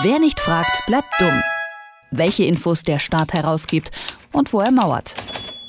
Wer nicht fragt, bleibt dumm. Welche Infos der Staat herausgibt und wo er mauert.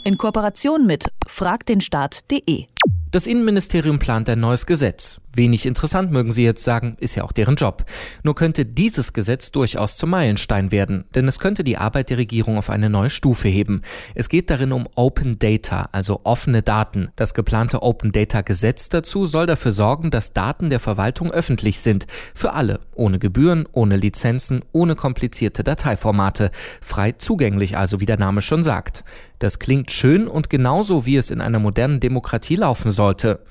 In Kooperation mit fragdenstaat.de. Das Innenministerium plant ein neues Gesetz. Wenig interessant mögen Sie jetzt sagen, ist ja auch deren Job. Nur könnte dieses Gesetz durchaus zum Meilenstein werden, denn es könnte die Arbeit der Regierung auf eine neue Stufe heben. Es geht darin um Open Data, also offene Daten. Das geplante Open Data Gesetz dazu soll dafür sorgen, dass Daten der Verwaltung öffentlich sind. Für alle. Ohne Gebühren, ohne Lizenzen, ohne komplizierte Dateiformate. Frei zugänglich also, wie der Name schon sagt. Das klingt schön und genauso, wie es in einer modernen Demokratie laufen sollte.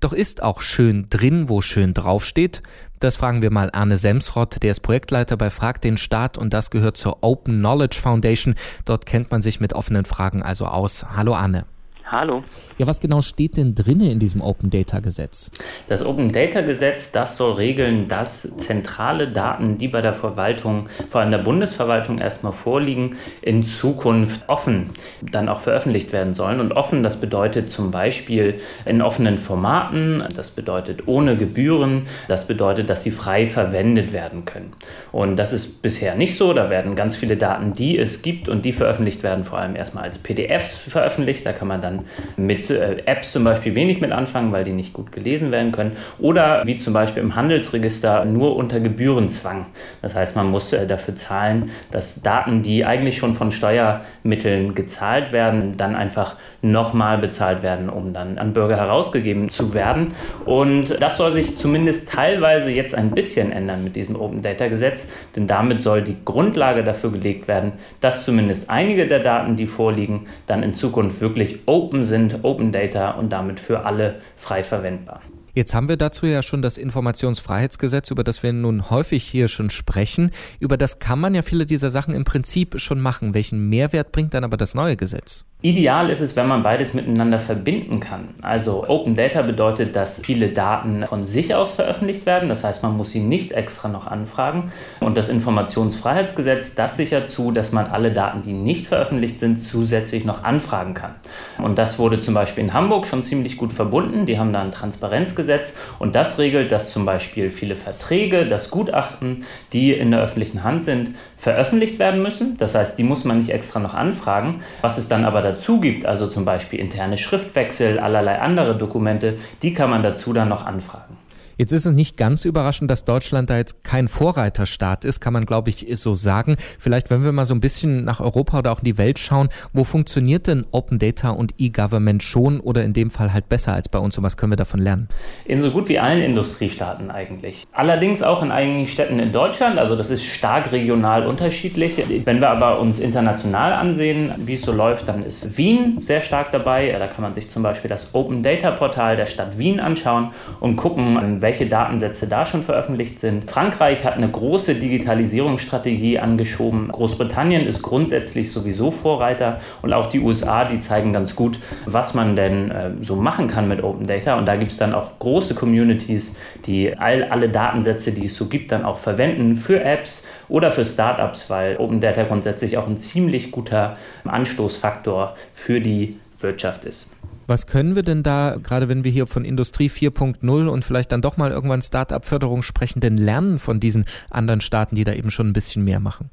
Doch ist auch schön drin, wo schön draufsteht? Das fragen wir mal Arne Semsrott, der ist Projektleiter bei Frag den Staat und das gehört zur Open Knowledge Foundation. Dort kennt man sich mit offenen Fragen also aus. Hallo Arne. Hallo. Ja, was genau steht denn drinne in diesem Open Data Gesetz? Das Open Data Gesetz, das soll regeln, dass zentrale Daten, die bei der Verwaltung, vor allem der Bundesverwaltung erstmal vorliegen, in Zukunft offen dann auch veröffentlicht werden sollen. Und offen, das bedeutet zum Beispiel in offenen Formaten, das bedeutet ohne Gebühren, das bedeutet, dass sie frei verwendet werden können. Und das ist bisher nicht so. Da werden ganz viele Daten, die es gibt und die veröffentlicht werden, vor allem erstmal als PDFs veröffentlicht. Da kann man dann mit äh, Apps zum Beispiel wenig mit anfangen, weil die nicht gut gelesen werden können. Oder wie zum Beispiel im Handelsregister nur unter Gebührenzwang. Das heißt, man muss äh, dafür zahlen, dass Daten, die eigentlich schon von Steuermitteln gezahlt werden, dann einfach nochmal bezahlt werden, um dann an Bürger herausgegeben zu werden. Und das soll sich zumindest teilweise jetzt ein bisschen ändern mit diesem Open Data Gesetz, denn damit soll die Grundlage dafür gelegt werden, dass zumindest einige der Daten, die vorliegen, dann in Zukunft wirklich open open sind, Open Data und damit für alle frei verwendbar. Jetzt haben wir dazu ja schon das Informationsfreiheitsgesetz, über das wir nun häufig hier schon sprechen. Über das kann man ja viele dieser Sachen im Prinzip schon machen. Welchen Mehrwert bringt dann aber das neue Gesetz? Ideal ist es, wenn man beides miteinander verbinden kann. Also Open Data bedeutet, dass viele Daten von sich aus veröffentlicht werden. Das heißt, man muss sie nicht extra noch anfragen. Und das Informationsfreiheitsgesetz, das sichert zu, dass man alle Daten, die nicht veröffentlicht sind, zusätzlich noch anfragen kann. Und das wurde zum Beispiel in Hamburg schon ziemlich gut verbunden. Die haben da ein Transparenzgesetz und das regelt, dass zum Beispiel viele Verträge, das Gutachten, die in der öffentlichen Hand sind, veröffentlicht werden müssen. Das heißt, die muss man nicht extra noch anfragen. Was es dann aber dazu gibt, also zum Beispiel interne Schriftwechsel, allerlei andere Dokumente, die kann man dazu dann noch anfragen. Jetzt ist es nicht ganz überraschend, dass Deutschland da jetzt kein Vorreiterstaat ist, kann man glaube ich so sagen. Vielleicht, wenn wir mal so ein bisschen nach Europa oder auch in die Welt schauen, wo funktioniert denn Open Data und E-Government schon oder in dem Fall halt besser als bei uns und was können wir davon lernen? In so gut wie allen Industriestaaten eigentlich. Allerdings auch in einigen Städten in Deutschland, also das ist stark regional unterschiedlich. Wenn wir aber uns international ansehen, wie es so läuft, dann ist Wien sehr stark dabei. Da kann man sich zum Beispiel das Open Data Portal der Stadt Wien anschauen und gucken, welche welche Datensätze da schon veröffentlicht sind. Frankreich hat eine große Digitalisierungsstrategie angeschoben. Großbritannien ist grundsätzlich sowieso Vorreiter und auch die USA, die zeigen ganz gut, was man denn äh, so machen kann mit Open Data. Und da gibt es dann auch große Communities, die all, alle Datensätze, die es so gibt, dann auch verwenden für Apps oder für Startups, weil Open Data grundsätzlich auch ein ziemlich guter Anstoßfaktor für die Wirtschaft ist. Was können wir denn da, gerade wenn wir hier von Industrie 4.0 und vielleicht dann doch mal irgendwann Start-up-Förderung sprechen, denn lernen von diesen anderen Staaten, die da eben schon ein bisschen mehr machen?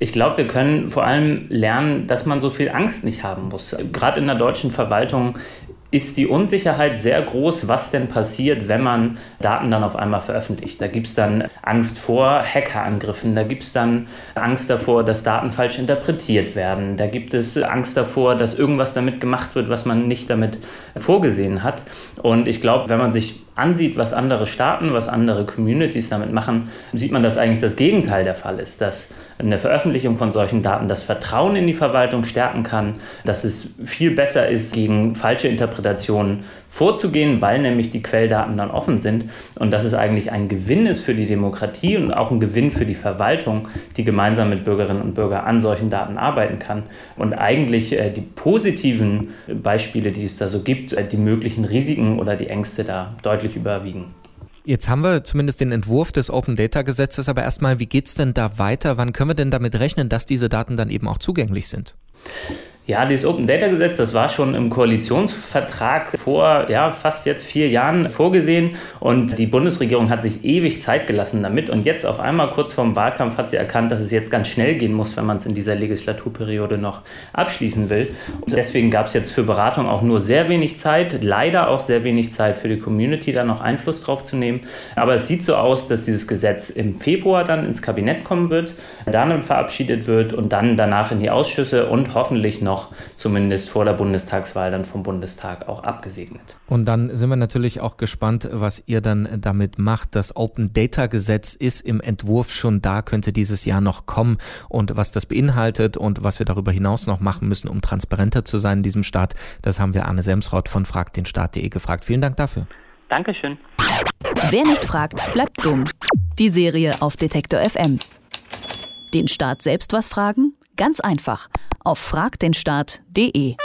Ich glaube, wir können vor allem lernen, dass man so viel Angst nicht haben muss. Gerade in der deutschen Verwaltung ist die Unsicherheit sehr groß, was denn passiert, wenn man Daten dann auf einmal veröffentlicht. Da gibt es dann Angst vor Hackerangriffen, da gibt es dann Angst davor, dass Daten falsch interpretiert werden, da gibt es Angst davor, dass irgendwas damit gemacht wird, was man nicht damit vorgesehen hat. Und ich glaube, wenn man sich ansieht, was andere Staaten, was andere Communities damit machen, sieht man, dass eigentlich das Gegenteil der Fall ist, dass eine Veröffentlichung von solchen Daten das Vertrauen in die Verwaltung stärken kann, dass es viel besser ist, gegen falsche Interpretationen vorzugehen, weil nämlich die Quelldaten dann offen sind und dass es eigentlich ein Gewinn ist für die Demokratie und auch ein Gewinn für die Verwaltung, die gemeinsam mit Bürgerinnen und Bürgern an solchen Daten arbeiten kann und eigentlich äh, die positiven Beispiele, die es da so gibt, äh, die möglichen Risiken oder die Ängste da deutlich überwiegen. Jetzt haben wir zumindest den Entwurf des Open Data Gesetzes, aber erstmal, wie geht es denn da weiter? Wann können wir denn damit rechnen, dass diese Daten dann eben auch zugänglich sind? Ja, dieses Open Data Gesetz, das war schon im Koalitionsvertrag vor ja, fast jetzt vier Jahren vorgesehen und die Bundesregierung hat sich ewig Zeit gelassen damit und jetzt auf einmal kurz vorm Wahlkampf hat sie erkannt, dass es jetzt ganz schnell gehen muss, wenn man es in dieser Legislaturperiode noch abschließen will. Und deswegen gab es jetzt für Beratung auch nur sehr wenig Zeit, leider auch sehr wenig Zeit für die Community, da noch Einfluss drauf zu nehmen. Aber es sieht so aus, dass dieses Gesetz im Februar dann ins Kabinett kommen wird, dann verabschiedet wird und dann danach in die Ausschüsse und hoffentlich noch noch zumindest vor der Bundestagswahl dann vom Bundestag auch abgesegnet. Und dann sind wir natürlich auch gespannt, was ihr dann damit macht. Das Open Data Gesetz ist im Entwurf schon da, könnte dieses Jahr noch kommen und was das beinhaltet und was wir darüber hinaus noch machen müssen, um transparenter zu sein in diesem Staat, das haben wir Arne Semsraut von fragtdenstaat.de gefragt. Vielen Dank dafür. Dankeschön. Wer nicht fragt, bleibt dumm. Die Serie auf Detektor FM. Den Staat selbst was fragen? Ganz einfach auf fragdenstaat.de.